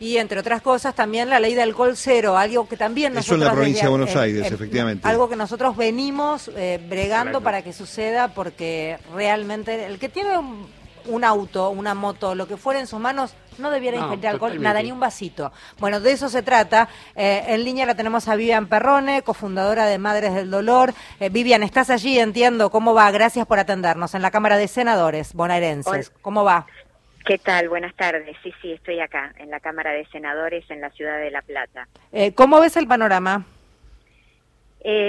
Y entre otras cosas también la ley de alcohol cero, algo que también nosotros... Eso en la provincia de Buenos Aires, efectivamente. Algo que nosotros venimos eh, bregando para que suceda porque realmente el que tiene un, un auto, una moto, lo que fuera en sus manos, no debiera ingerir alcohol, nada, ni un vasito. Bueno, de eso se trata. Eh, en línea la tenemos a Vivian Perrone, cofundadora de Madres del Dolor. Eh, Vivian, estás allí, entiendo. ¿Cómo va? Gracias por atendernos en la Cámara de Senadores bonaerenses. ¿Cómo va? ¿Qué tal? Buenas tardes. Sí, sí, estoy acá, en la Cámara de Senadores en la ciudad de La Plata. Eh, ¿Cómo ves el panorama?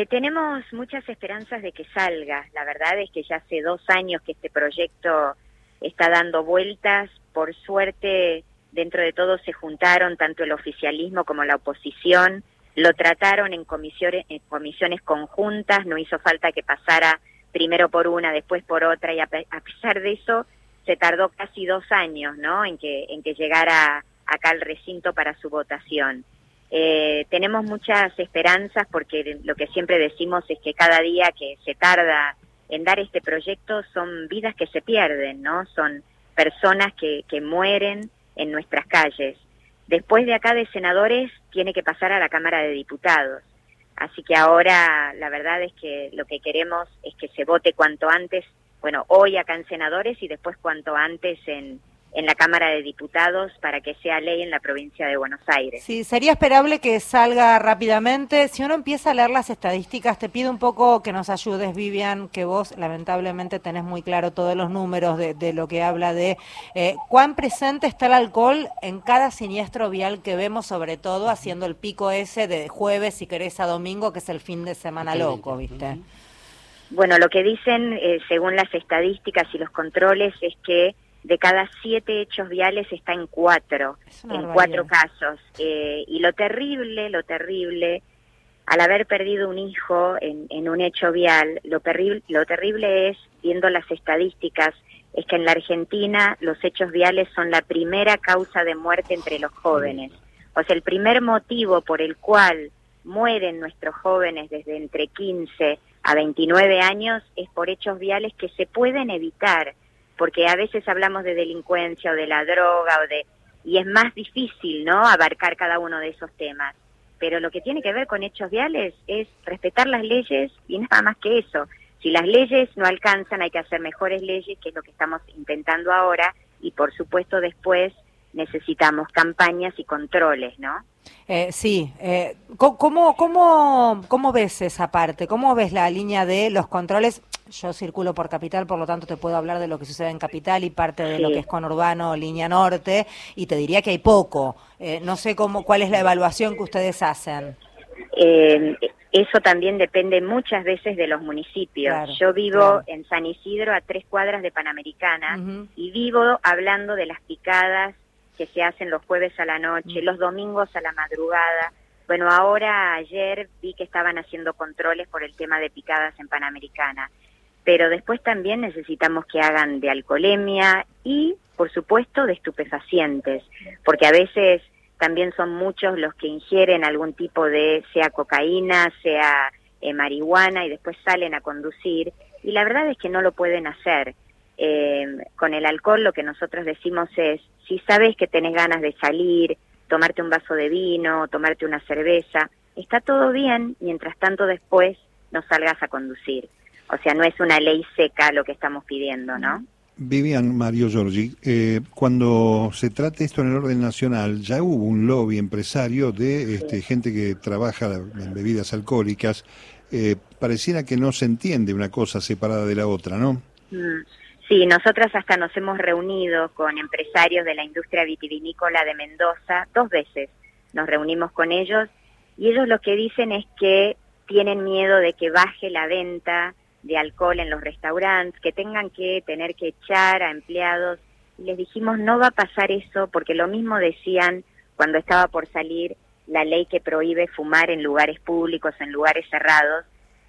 tenemos muchas esperanzas de que salga. La verdad es que ya hace dos años que este proyecto está dando vueltas. Por suerte, dentro de todo se juntaron tanto el oficialismo como la oposición, lo trataron en comisiones, en comisiones conjuntas, no hizo falta que pasara primero por una, después por otra, y a, pesar de eso se tardó casi dos años ¿no? en, que, en que llegara acá al recinto para su votación. Eh, tenemos muchas esperanzas porque lo que siempre decimos es que cada día que se tarda en dar este proyecto son vidas que se pierden, ¿no? Son personas que, que mueren en nuestras calles. Después de acá de senadores tiene que pasar a la Cámara de Diputados. Así que ahora la verdad es que lo que queremos es que se vote cuanto antes, bueno, hoy acá en senadores y después cuanto antes en, en la Cámara de Diputados para que sea ley en la provincia de Buenos Aires. Sí, sería esperable que salga rápidamente. Si uno empieza a leer las estadísticas, te pido un poco que nos ayudes, Vivian, que vos lamentablemente tenés muy claro todos los números de, lo que habla de eh, cuán presente está el alcohol en cada siniestro vial que vemos, sobre todo haciendo el pico ese de jueves, si querés, a domingo, que es el fin de semana loco, ¿viste? Bueno, lo que dicen, eh, según las estadísticas y los controles, es que de cada siete hechos viales está en cuatro, en cuatro casos. Eh, y lo terrible, lo terrible, al haber perdido un hijo en, en un hecho vial, lo, lo terrible es, viendo las estadísticas, es que en la Argentina los hechos viales son la primera causa de muerte entre los jóvenes. O sea, el primer motivo por el cual mueren nuestros jóvenes desde entre 15 a 29 años es por hechos viales que se pueden evitar porque a veces hablamos de delincuencia o de la droga o de y es más difícil, ¿no? abarcar cada uno de esos temas. Pero lo que tiene que ver con hechos viales es respetar las leyes y nada más que eso. Si las leyes no alcanzan, hay que hacer mejores leyes, que es lo que estamos intentando ahora, y por supuesto después necesitamos campañas y controles, ¿no? Eh, sí, eh, ¿cómo, cómo, ¿cómo ves esa parte? ¿Cómo ves la línea de los controles? Yo circulo por Capital, por lo tanto te puedo hablar de lo que sucede en Capital y parte de lo que es conurbano, línea norte, y te diría que hay poco. Eh, no sé cómo, cuál es la evaluación que ustedes hacen. eso también depende muchas veces de los municipios. Yo vivo en San Isidro, a tres cuadras de Panamericana, y vivo hablando de las picadas que se hacen los jueves a la noche, mm. los domingos a la madrugada. Bueno, ahora ayer vi que estaban haciendo controles por el tema de picadas en Panamericana, pero después también necesitamos que hagan de alcoholemia y, por supuesto, de estupefacientes, porque a veces también son muchos los que ingieren algún tipo de, sea cocaína, sea eh, marihuana, y después salen a conducir, y la verdad es que no lo pueden hacer. Eh, con el alcohol lo que nosotros decimos es, si sabes que tenés ganas de salir, tomarte un vaso de vino, tomarte una cerveza, está todo bien, mientras tanto después no salgas a conducir. O sea, no es una ley seca lo que estamos pidiendo, ¿no? Vivian Mario Giorgi, eh, cuando se trate esto en el orden nacional, ya hubo un lobby empresario de este, gente que trabaja en bebidas alcohólicas. Eh, pareciera que no se entiende una cosa separada de la otra, ¿no? Mm. Sí, nosotras hasta nos hemos reunido con empresarios de la industria vitivinícola de Mendoza dos veces. Nos reunimos con ellos y ellos lo que dicen es que tienen miedo de que baje la venta de alcohol en los restaurantes, que tengan que tener que echar a empleados. Y les dijimos, no va a pasar eso, porque lo mismo decían cuando estaba por salir la ley que prohíbe fumar en lugares públicos, en lugares cerrados,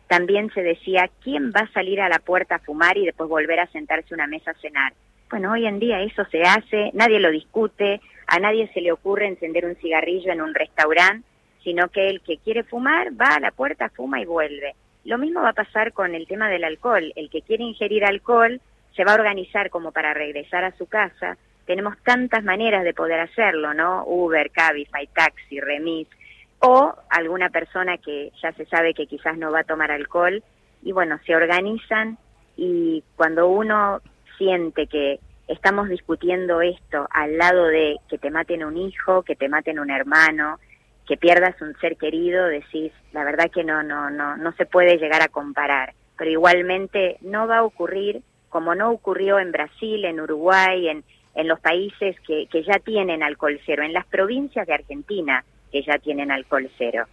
también se decía, ¿quién va a salir a la puerta a fumar y después volver a sentarse a una mesa a cenar? Bueno, hoy en día eso se hace, nadie lo discute, a nadie se le ocurre encender un cigarrillo en un restaurante, sino que el que quiere fumar va a la puerta, fuma y vuelve. Lo mismo va a pasar con el tema del alcohol. El que quiere ingerir alcohol se va a organizar como para regresar a su casa, tenemos tantas maneras de poder hacerlo, ¿no? Uber, Cabify, taxi, remis, o alguna persona que ya se sabe que quizás no va a tomar alcohol, y bueno, se organizan y cuando uno siente que estamos discutiendo esto al lado de que te maten un hijo, que te maten un hermano, que pierdas un ser querido, decís, la verdad que no, no, no, no se puede llegar a comparar. Pero igualmente no va a ocurrir como no ocurrió en Brasil, en Uruguay, en, en los países que, que ya tienen alcohol cero, en las provincias de Argentina que ya tienen alcohol cero.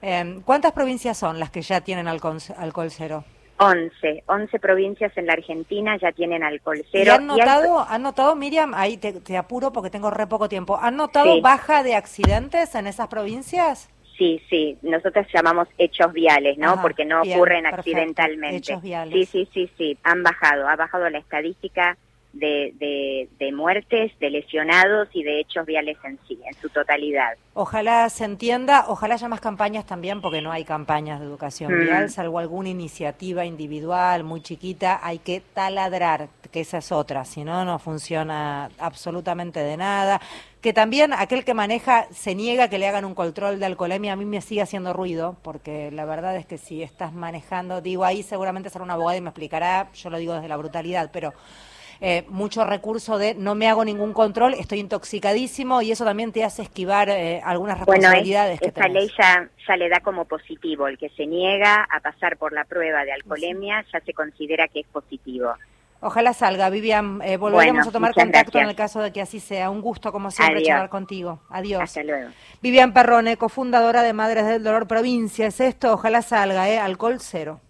Em, ¿Cuántas provincias son las que ya tienen alcohol, alcohol cero? 11, 11 provincias en la Argentina ya tienen alcohol cero. ¿Y han notado, ¿han notado Miriam, ahí te, apuro porque tengo re poco tiempo, ¿han notado baja de accidentes en esas provincias? Sí, sí, nosotros llamamos hechos viales, ¿no? porque no ocurren accidentalmente. Hechos viales. Sí, sí, sí, sí, han bajado, ha bajado la estadística de, de, muertes, de lesionados y de hechos viales en sí, en su totalidad. Ojalá se entienda, ojalá haya más campañas también, porque no hay campañas de educación mm. vial, salvo alguna iniciativa individual muy chiquita, hay que taladrar, que esa es otra, si no, no funciona absolutamente de nada. Que también aquel que maneja se niega que le hagan un control de alcoholemia, a mí me sigue haciendo ruido, porque la verdad es que si estás manejando, digo, ahí seguramente será un abogado y me explicará, yo lo digo desde la brutalidad, pero eh, mucho recurso de no me hago ningún control, estoy intoxicadísimo y eso también te hace esquivar eh, algunas responsabilidades. Bueno, esta ley ya, ya le da como positivo, el que se niega a pasar por la prueba de alcoholemia ya se considera que es positivo. Ojalá salga, Vivian. Eh, volveremos a tomar contacto en el caso de que así sea. Un gusto, como siempre, charlar contigo. Adiós. Hasta luego. Vivian Perrone, cofundadora de Madres del Dolor Provincia. Es esto, ojalá salga, ¿eh? Alcohol cero.